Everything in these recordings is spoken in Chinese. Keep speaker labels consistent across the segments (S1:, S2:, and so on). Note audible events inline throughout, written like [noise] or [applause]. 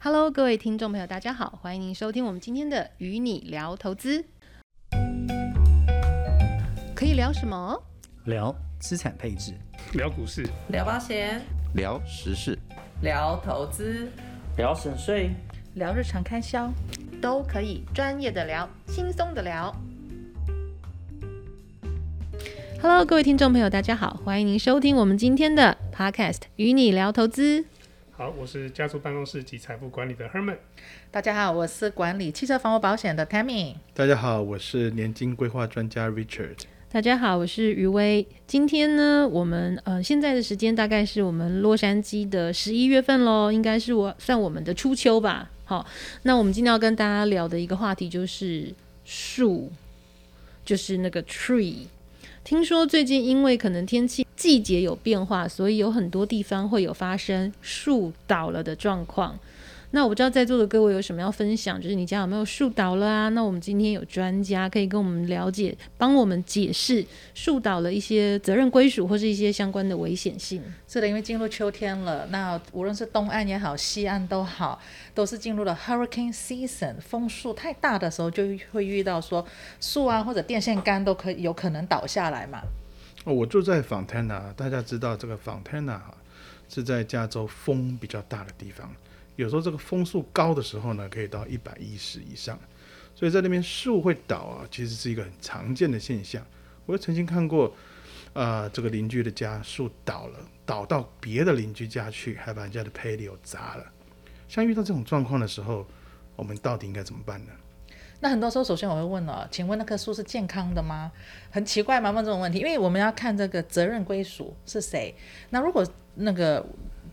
S1: Hello，各位听众朋友，大家好，欢迎您收听我们今天的与你聊投资。可以聊什么？
S2: 聊资产配置，
S3: 聊股市，
S4: 聊保险，
S5: 聊时事，
S4: 聊投资，
S2: 聊省税，
S4: 聊日常开销，
S1: 都可以专业的聊，轻松的聊。Hello，各位听众朋友，大家好，欢迎您收听我们今天的 Podcast 与你聊投资。
S3: 好，我是家族办公室及财富管理的 Herman。
S4: 大家好，我是管理汽车房屋保险的 Tammy。
S6: 大家好，我是年金规划专家 Richard。
S1: 大家好，我是余威。今天呢，我们呃现在的时间大概是我们洛杉矶的十一月份喽，应该是我算我们的初秋吧。好，那我们今天要跟大家聊的一个话题就是树，就是那个 tree。听说最近因为可能天气季节有变化，所以有很多地方会有发生树倒了的状况。那我不知道在座的各位有什么要分享，就是你家有没有树倒了啊？那我们今天有专家可以跟我们了解，帮我们解释树倒了一些责任归属或是一些相关的危险性。
S4: 是的，因为进入秋天了，那无论是东岸也好，西岸都好，都是进入了 hurricane season，风速太大的时候就会遇到说树啊或者电线杆都可以有可能倒下来嘛。
S6: 我住在 Fontana，大家知道这个 Fontana 是在加州风比较大的地方。有时候这个风速高的时候呢，可以到一百一十以上，所以在那边树会倒啊，其实是一个很常见的现象。我也曾经看过，啊、这个邻居的家树倒了，倒到别的邻居家去，还把人家的 patio 砸了。像遇到这种状况的时候，我们到底应该怎么办呢？
S4: 那很多时候，首先我会问了，请问那棵树是健康的吗？很奇怪吗，问这种问题，因为我们要看这个责任归属是谁。那如果那个。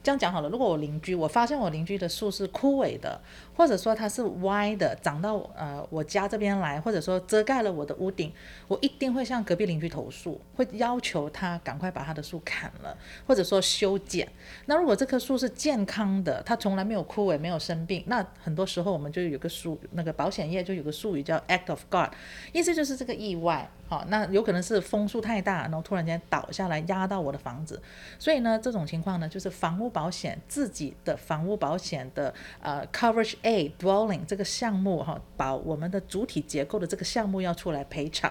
S4: 这样讲好了，如果我邻居，我发现我邻居的树是枯萎的，或者说它是歪的，长到呃我家这边来，或者说遮盖了我的屋顶，我一定会向隔壁邻居投诉，会要求他赶快把他的树砍了，或者说修剪。那如果这棵树是健康的，它从来没有枯萎，没有生病，那很多时候我们就有个术，那个保险业就有个术语叫 Act of God，意思就是这个意外。好，那有可能是风速太大，然后突然间倒下来压到我的房子，所以呢，这种情况呢，就是房屋保险自己的房屋保险的呃 Coverage A Dwelling 这个项目哈，把我们的主体结构的这个项目要出来赔偿，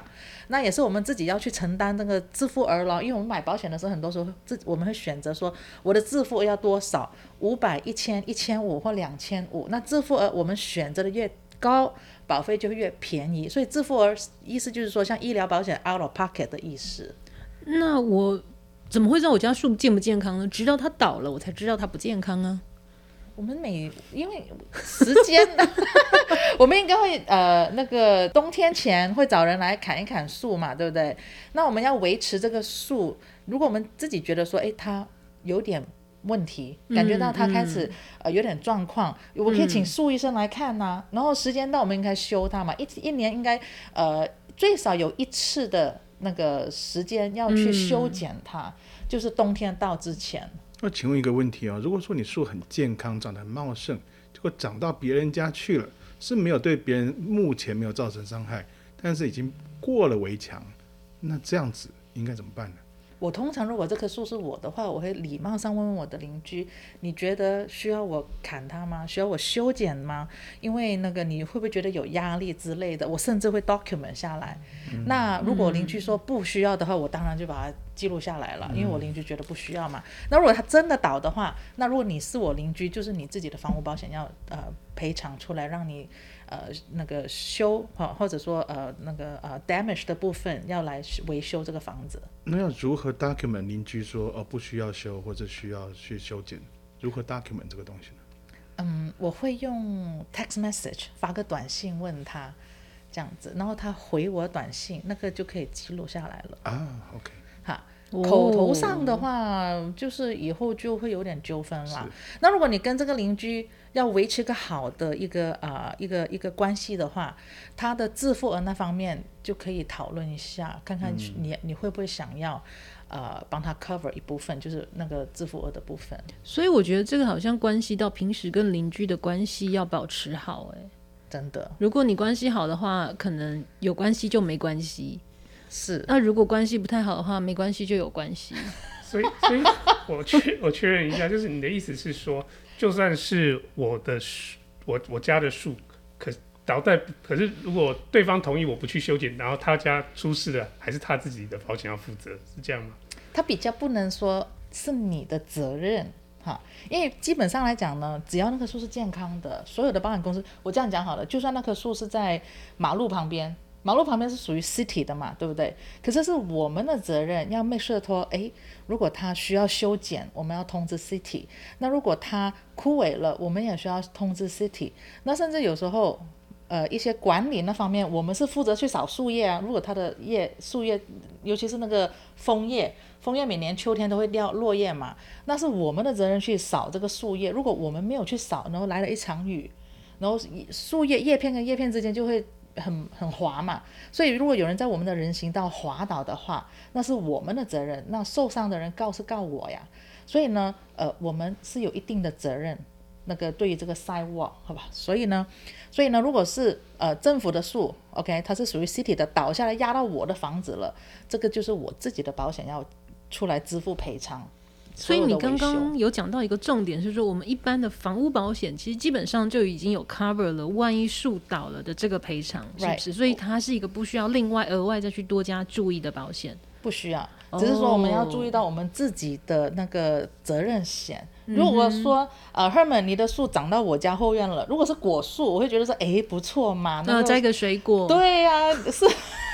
S4: 那也是我们自己要去承担这个自付额了，因为我们买保险的时候，很多时候自我们会选择说我的自付额要多少，五百、一千、一千五或两千五，那自付额我们选择的越高。保费就会越便宜，所以自付额意思就是说，像医疗保险 out of pocket 的意思。
S1: 那我怎么会知道我家树健不健康呢？直到它倒了，我才知道它不健康啊。
S4: 我们每因为时间的，[laughs] 我们应该会呃那个冬天前会找人来砍一砍树嘛，对不对？那我们要维持这个树，如果我们自己觉得说，哎，它有点。问题感觉到它开始、呃有点状况，我可以请树医生来看呐、啊。嗯、然后时间到，我们应该修它嘛。一一年应该呃最少有一次的那个时间要去修剪它，嗯、就是冬天到之前。
S6: 那请问一个问题、哦，如果说你树很健康，长得很茂盛，结果长到别人家去了，是没有对别人目前没有造成伤害，但是已经过了围墙，那这样子应该怎么办呢？
S4: 我通常如果这棵树是我的话，我会礼貌上问问我的邻居，你觉得需要我砍它吗？需要我修剪吗？因为那个你会不会觉得有压力之类的？我甚至会 document 下来。嗯、那如果邻居说不需要的话，我当然就把它记录下来了，因为我邻居觉得不需要嘛。那如果他真的倒的话，那如果你是我邻居，就是你自己的房屋保险要呃赔偿出来，让你。呃，那个修哈，或者说呃，那个呃，damage 的部分要来维修这个房子。
S6: 那要如何 document 邻居说哦不需要修或者需要去修剪？如何 document 这个东西呢？
S4: 嗯，我会用 text message 发个短信问他这样子，然后他回我短信，那个就可以记录下来了。
S6: 啊，OK，
S4: 好。口头上的话，哦、就是以后就会有点纠纷了。那如果你跟这个邻居要维持个好的一个啊、呃、一个一个关系的话，他的自付额那方面就可以讨论一下，看看你、嗯、你会不会想要呃帮他 cover 一部分，就是那个自付额的部分。
S1: 所以我觉得这个好像关系到平时跟邻居的关系要保持好、欸，哎，
S4: 真的。
S1: 如果你关系好的话，可能有关系就没关系。
S4: 是，
S1: 那如果关系不太好的话，没关系就有关系。[laughs]
S3: 所以，所以我确我确认一下，就是你的意思是说，就算是我的树，我我家的树，可倒在，可是如果对方同意我不去修剪，然后他家出事了，还是他自己的保险要负责，是这样吗？
S4: 他比较不能说是你的责任哈，因为基本上来讲呢，只要那棵树是健康的，所有的保险公司，我这样讲好了，就算那棵树是在马路旁边。马路旁边是属于 city 的嘛，对不对？可是是我们的责任要 make sure 说，诶，如果它需要修剪，我们要通知 city。那如果它枯萎了，我们也需要通知 city。那甚至有时候，呃，一些管理那方面，我们是负责去扫树叶啊。如果它的叶树叶，尤其是那个枫叶，枫叶每年秋天都会掉落叶嘛，那是我们的责任去扫这个树叶。如果我们没有去扫，然后来了一场雨，然后树叶叶片跟叶片之间就会。很很滑嘛，所以如果有人在我们的人行道滑倒的话，那是我们的责任。那受伤的人告是告我呀，所以呢，呃，我们是有一定的责任。那个对于这个 sidewalk，好吧，所以呢，所以呢，如果是呃政府的树，OK，它是属于 city 的，倒下来压到我的房子了，这个就是我自己的保险要出来支付赔偿。
S1: 所以你刚刚有讲到一个重点，是说我们一般的房屋保险其实基本上就已经有 cover 了，万一树倒了的这个赔偿，是不是？所以它是一个不需要另外额外再去多加注意的保险，
S4: 不需要，只是说我们要注意到我们自己的那个责任险。如果说呃，Herman，你的树长到我家后院了，如果是果树，我会觉得说，哎，不错嘛，那
S1: 摘个水果，
S4: 对呀、啊，是。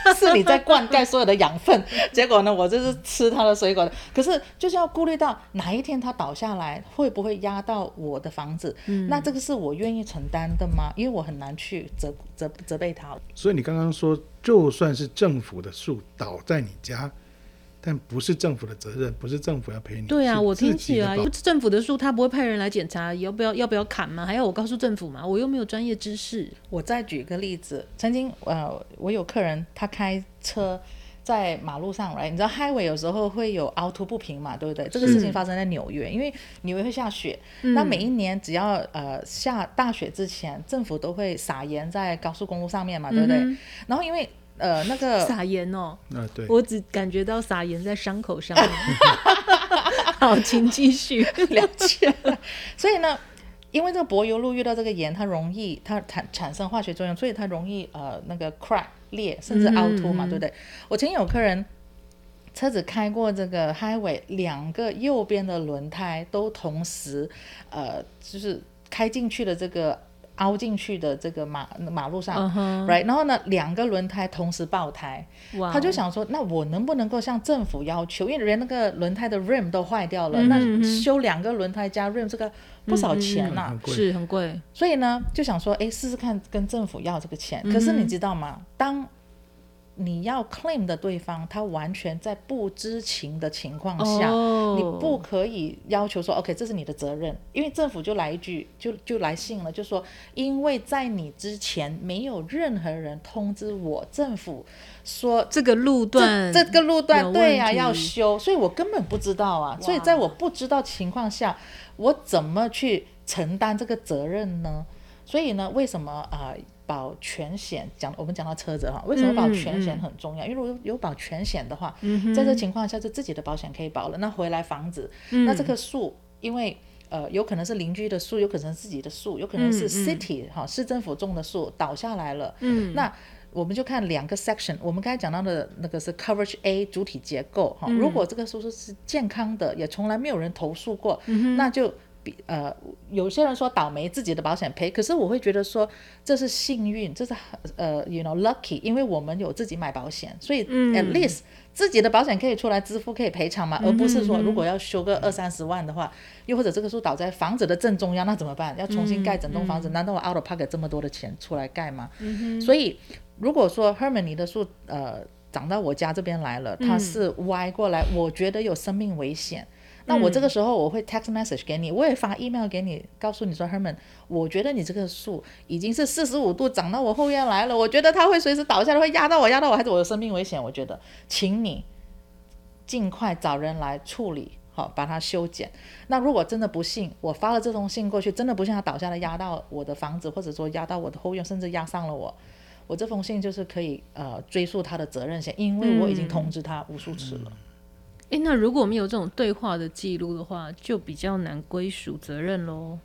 S4: [laughs] 是你在灌溉所有的养分，[laughs] 结果呢，我就是吃它的水果的。可是就是要顾虑到哪一天它倒下来，会不会压到我的房子？嗯，那这个是我愿意承担的吗？因为我很难去责责责备他。
S6: 所以你刚刚说，就算是政府的树倒在你家。但不是政府的责任，不是政府要赔你。
S1: 对啊，我听起来，政府的树他不会派人来检查，要不要要不要砍吗？还要我告诉政府吗？我又没有专业知识。
S4: 我再举一个例子，曾经呃，我有客人他开车在马路上来，你知道 highway 有时候会有凹凸不平嘛，对不对？这个事情发生在纽约，因为纽约会下雪，那每一年只要呃下大雪之前，政府都会撒盐在高速公路上面嘛，对不对？嗯、然后因为呃，那个 [laughs]
S1: 撒盐哦，
S6: 啊，对，
S1: 我只感觉到撒盐在伤口上面。[laughs] [laughs] 好，请继续
S4: 了解。所以呢，因为这个柏油路遇到这个盐，它容易它产产生化学作用，所以它容易呃那个 crack 裂，甚至凹凸嘛，嗯、对不对？我曾经有客人车子开过这个 highway，两个右边的轮胎都同时呃就是开进去的这个。凹进去的这个马马路上、uh-huh.，right，然后呢，两个轮胎同时爆胎.他就想说，那我能不能够向政府要求？因为连那个轮胎的 rim 都坏掉了，mm-hmm. 那修两个轮胎加 rim 这个不少钱呐、啊，mm-hmm.
S1: 是很贵。
S4: 所以呢，就想说，哎，试试看跟政府要这个钱。Mm-hmm. 可是你知道吗？当你要 claim 的对方，他完全在不知情的情况下，oh. 你不可以要求说，OK，这是你的责任，因为政府就来一句，就就来信了，就说，因为在你之前没有任何人通知我，政府说
S1: 这个路段
S4: 这，这个路段对呀、啊、要修，所以我根本不知道啊，所以在我不知道情况下，我怎么去承担这个责任呢？所以呢，为什么啊？呃保全险讲，我们讲到车子哈，为什么保全险很重要？嗯嗯、因为如果有保全险的话，嗯、在这情况下，就自己的保险可以保了。那回来房子，嗯、那这棵树，因为呃，有可能是邻居的树，有可能是自己的树，有可能是 city 哈、市政府种的树倒下来了。嗯，那我们就看两个 section，我们刚才讲到的那个是 coverage A 主体结构哈、嗯。如果这个树是健康的，也从来没有人投诉过，嗯、那就。比呃，有些人说倒霉自己的保险赔，可是我会觉得说这是幸运，这是呃，you know lucky，因为我们有自己买保险，所以 at least、嗯、自己的保险可以出来支付，可以赔偿嘛、嗯，而不是说如果要修个二三十万的话，又或者这个树倒在房子的正中央，那怎么办？要重新盖整栋房子、嗯，难道我 out of pocket 这么多的钱出来盖吗？嗯、所以如果说 Herman 你的树呃长到我家这边来了，它是歪过来，我觉得有生命危险。那我这个时候我会 text message 给你，我也发 email 给你，告诉你说，Herman，我觉得你这个树已经是四十五度长到我后院来了，我觉得它会随时倒下来，会压到我，压到我，还是我有生命危险。我觉得，请你尽快找人来处理，好，把它修剪。那如果真的不幸，我发了这封信过去，真的不幸它倒下来压到我的房子，或者说压到我的后院，甚至压伤了我，我这封信就是可以呃追溯他的责任险，因为我已经通知他无数次了。嗯
S1: 哎，那如果没有这种对话的记录的话，就比较难归属责任喽。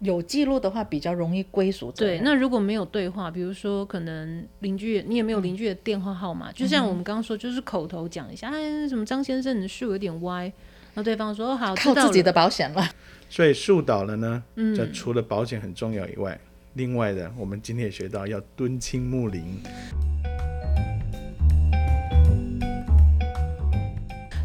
S4: 有记录的话，比较容易归属。
S1: 对，那如果没有对话，比如说可能邻居，你也没有邻居的电话号码，嗯、就像我们刚刚说，就是口头讲一下，哎，什么张先生，你的树有点歪，那对方说、哦、好，
S4: 靠自己的保险了。[laughs]
S6: 所以树倒了呢，嗯，这除了保险很重要以外，另外的，我们今天也学到要敦亲睦邻。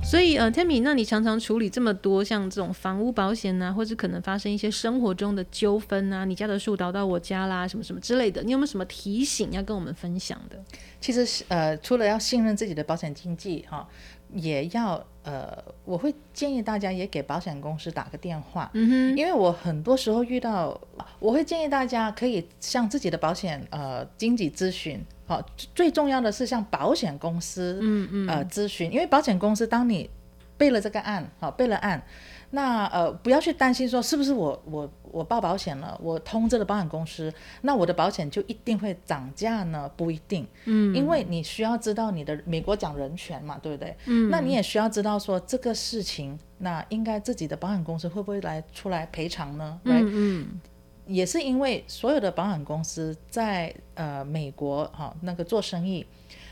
S1: 所以呃，Tammy，那你常常处理这么多像这种房屋保险啊，或者可能发生一些生活中的纠纷啊，你家的树倒到我家啦，什么什么之类的，你有没有什么提醒要跟我们分享的？
S4: 其实呃，除了要信任自己的保险经纪哈，也要呃，我会建议大家也给保险公司打个电话，嗯哼，因为我很多时候遇到，我会建议大家可以向自己的保险呃经纪咨询。好，最重要的是向保险公司，嗯嗯，呃，咨询，因为保险公司当你备了这个案，好，备了案，那呃，不要去担心说是不是我我我报保险了，我通知了保险公司，那我的保险就一定会涨价呢？不一定，嗯，因为你需要知道你的美国讲人权嘛，对不对？嗯，那你也需要知道说这个事情，那应该自己的保险公司会不会来出来赔偿呢？嗯嗯。也是因为所有的保险公司在呃美国哈、哦、那个做生意，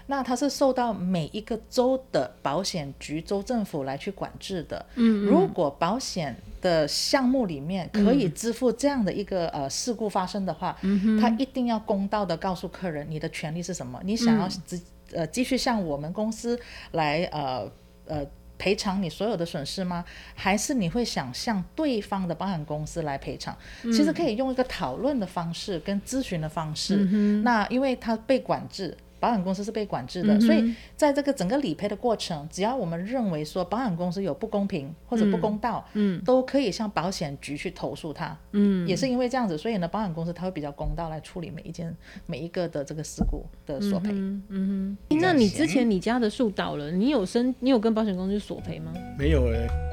S4: 那它是受到每一个州的保险局、州政府来去管制的。嗯，嗯，如果保险的项目里面可以支付这样的一个、嗯、呃事故发生的话，他一定要公道的告诉客人你的权利是什么，你想要继呃继续向我们公司来呃呃。赔偿你所有的损失吗？还是你会想向对方的保险公司来赔偿？嗯、其实可以用一个讨论的方式跟咨询的方式。嗯、那因为它被管制。保险公司是被管制的，嗯、所以在这个整个理赔的过程，只要我们认为说保险公司有不公平或者不公道，嗯，都可以向保险局去投诉他，嗯，也是因为这样子，所以呢，保险公司他会比较公道来处理每一件每一个的这个事故的索赔，嗯
S1: 那你之前你家的树倒了，你有申你有跟保险公司索赔吗？
S6: 没有哎、欸。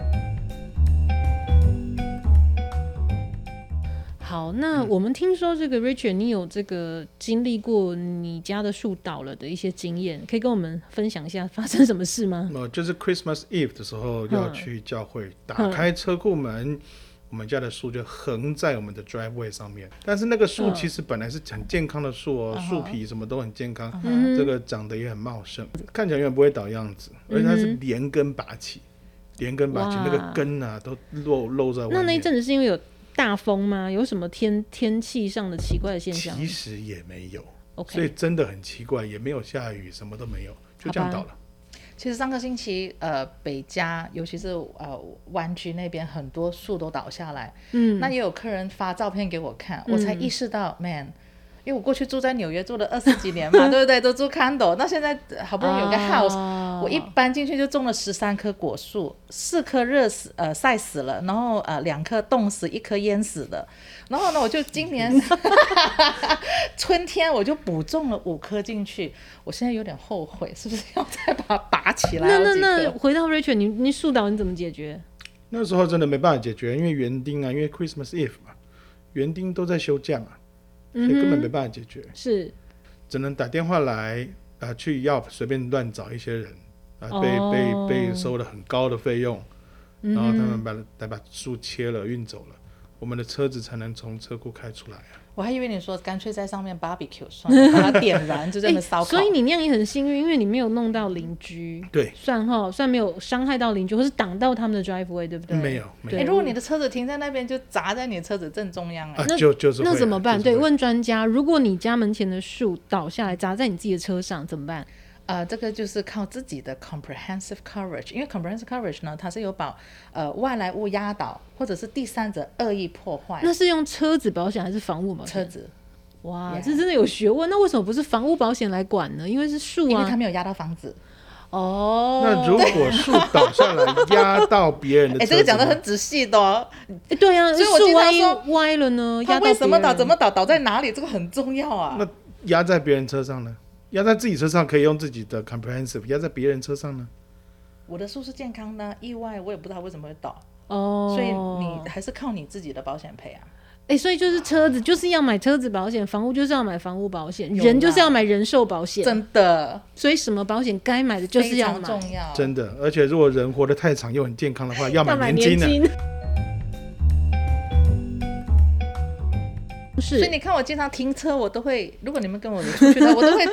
S1: 好，那我们听说这个 Richard，你有这个经历过你家的树倒了的一些经验，可以跟我们分享一下发生什么事吗？
S6: 呃，[laughs] 就是 Christmas Eve 的时候要去教会，嗯、打开车库门，嗯、我们家的树就横在我们的 driveway 上面。但是那个树其实本来是很健康的树哦，树、嗯、皮什么都很健康，嗯、这个长得也很茂盛，看起来永远不会倒样子，而且它是连根拔起，连根拔起，那个根啊都露露在外面。
S1: 那那一阵子是因为有。大风吗？有什么天天气上的奇怪的现象？
S6: 其实也没有
S1: ，Okay.
S6: 所以真的很奇怪，也没有下雨，什么都没有，就这样倒了。
S4: 其实上个星期，呃，北加，尤其是呃湾区那边，很多树都倒下来。嗯，那也有客人发照片给我看，嗯、我才意识到，man。因为我过去住在纽约住了二十几年嘛，[laughs] 对不对？都住 condo，那现在好不容易有个 house，、oh. 我一搬进去就种了十三棵果树，四棵热死呃晒死了，然后呃两棵冻死，一棵淹死的。然后呢，我就今年 [laughs] 春天我就补种了五棵进去，我现在有点后悔，是不是要再把它拔起来？
S1: 那那那回到 Rachel，你你树倒你怎么解决？
S6: 那时候真的没办法解决，因为园丁啊，因为 Christmas Eve 嘛，园丁都在休假嘛。所以根本没办法解决，
S1: 是。
S6: 只能打电话来啊、呃，去要随便乱找一些人啊、呃，被、哦、被被收了很高的费用，然后他们把再把树切了运走了，我们的车子才能从车库开出来啊。
S4: 我还以为你说干脆在上面 barbecue 算了，[laughs] 把它点燃就这么烧烤、欸。
S1: 所以你那样也很幸运，因为你没有弄到邻居。
S6: 对，
S1: 算哈，算没有伤害到邻居，或是挡到他们的 driveway，对不对？
S6: 没有，没有。
S4: 如果你的车子停在那边，就砸在你的车子正中央啊，
S6: 那就就是
S1: 那怎么办？对，问专家，如果你家门前的树倒下来砸在你自己的车上，怎么办？
S4: 呃，这个就是靠自己的 comprehensive coverage，因为 comprehensive coverage 呢，它是有保呃外来物压倒或者是第三者恶意破坏。
S1: 那是用车子保险还是房屋保险？
S4: 车子。
S1: 哇，Yeah. 这真的有学问。那为什么不是房屋保险来管呢？因为是树啊，
S4: 因为它没有压到房子。
S1: 哦，
S6: 那如果树倒下来 [laughs] 压到别人的，哎、
S4: 欸，这个讲的很仔细的、哦。
S1: 哎，对呀、啊，所以树万一歪了呢？
S4: 压到什么倒？怎么倒？倒在哪里？这个很重要啊。
S6: 那压在别人车上呢？压在自己车上可以用自己的 comprehensive，压在别人车上呢？
S4: 我的树是健康呢，意外我也不知道为什么会倒。哦，所以你还是靠你自己的保险赔啊。
S1: 哎、欸，所以就是车子就是要买车子保险，房屋就是要买房屋保
S4: 险，
S1: 人就是要买人寿保险，
S4: 真的，
S1: 所以什么保险该买的就是要买，
S4: 重要，
S6: 真的。而且如果人活得太长又很健康的话，[laughs] 要买年金的。
S4: 所以你看，我经常停车，我都会，如果你们跟我出去的，我都会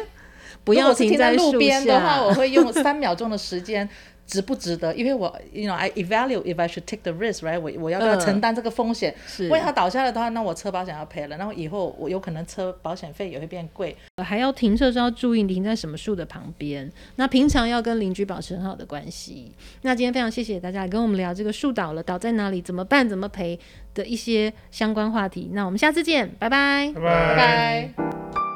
S1: 不要停在
S4: 路边的话，我会用三 [laughs] 秒钟的时间。值不值得？因为我，you know, I evaluate if I should take the risk, right？我我要不要承担这个风险？
S1: 是，
S4: 万一它倒下来的话，那我车保险要赔了，然后以后我有可能车保险费也会变贵。
S1: 还要停车时要注意停在什么树的旁边。那平常要跟邻居保持很好的关系。那今天非常谢谢大家跟我们聊这个树倒了，倒在哪里，怎么办，怎么赔的一些相关话题。那我们下次见，拜拜，
S3: 拜拜。
S4: 拜拜。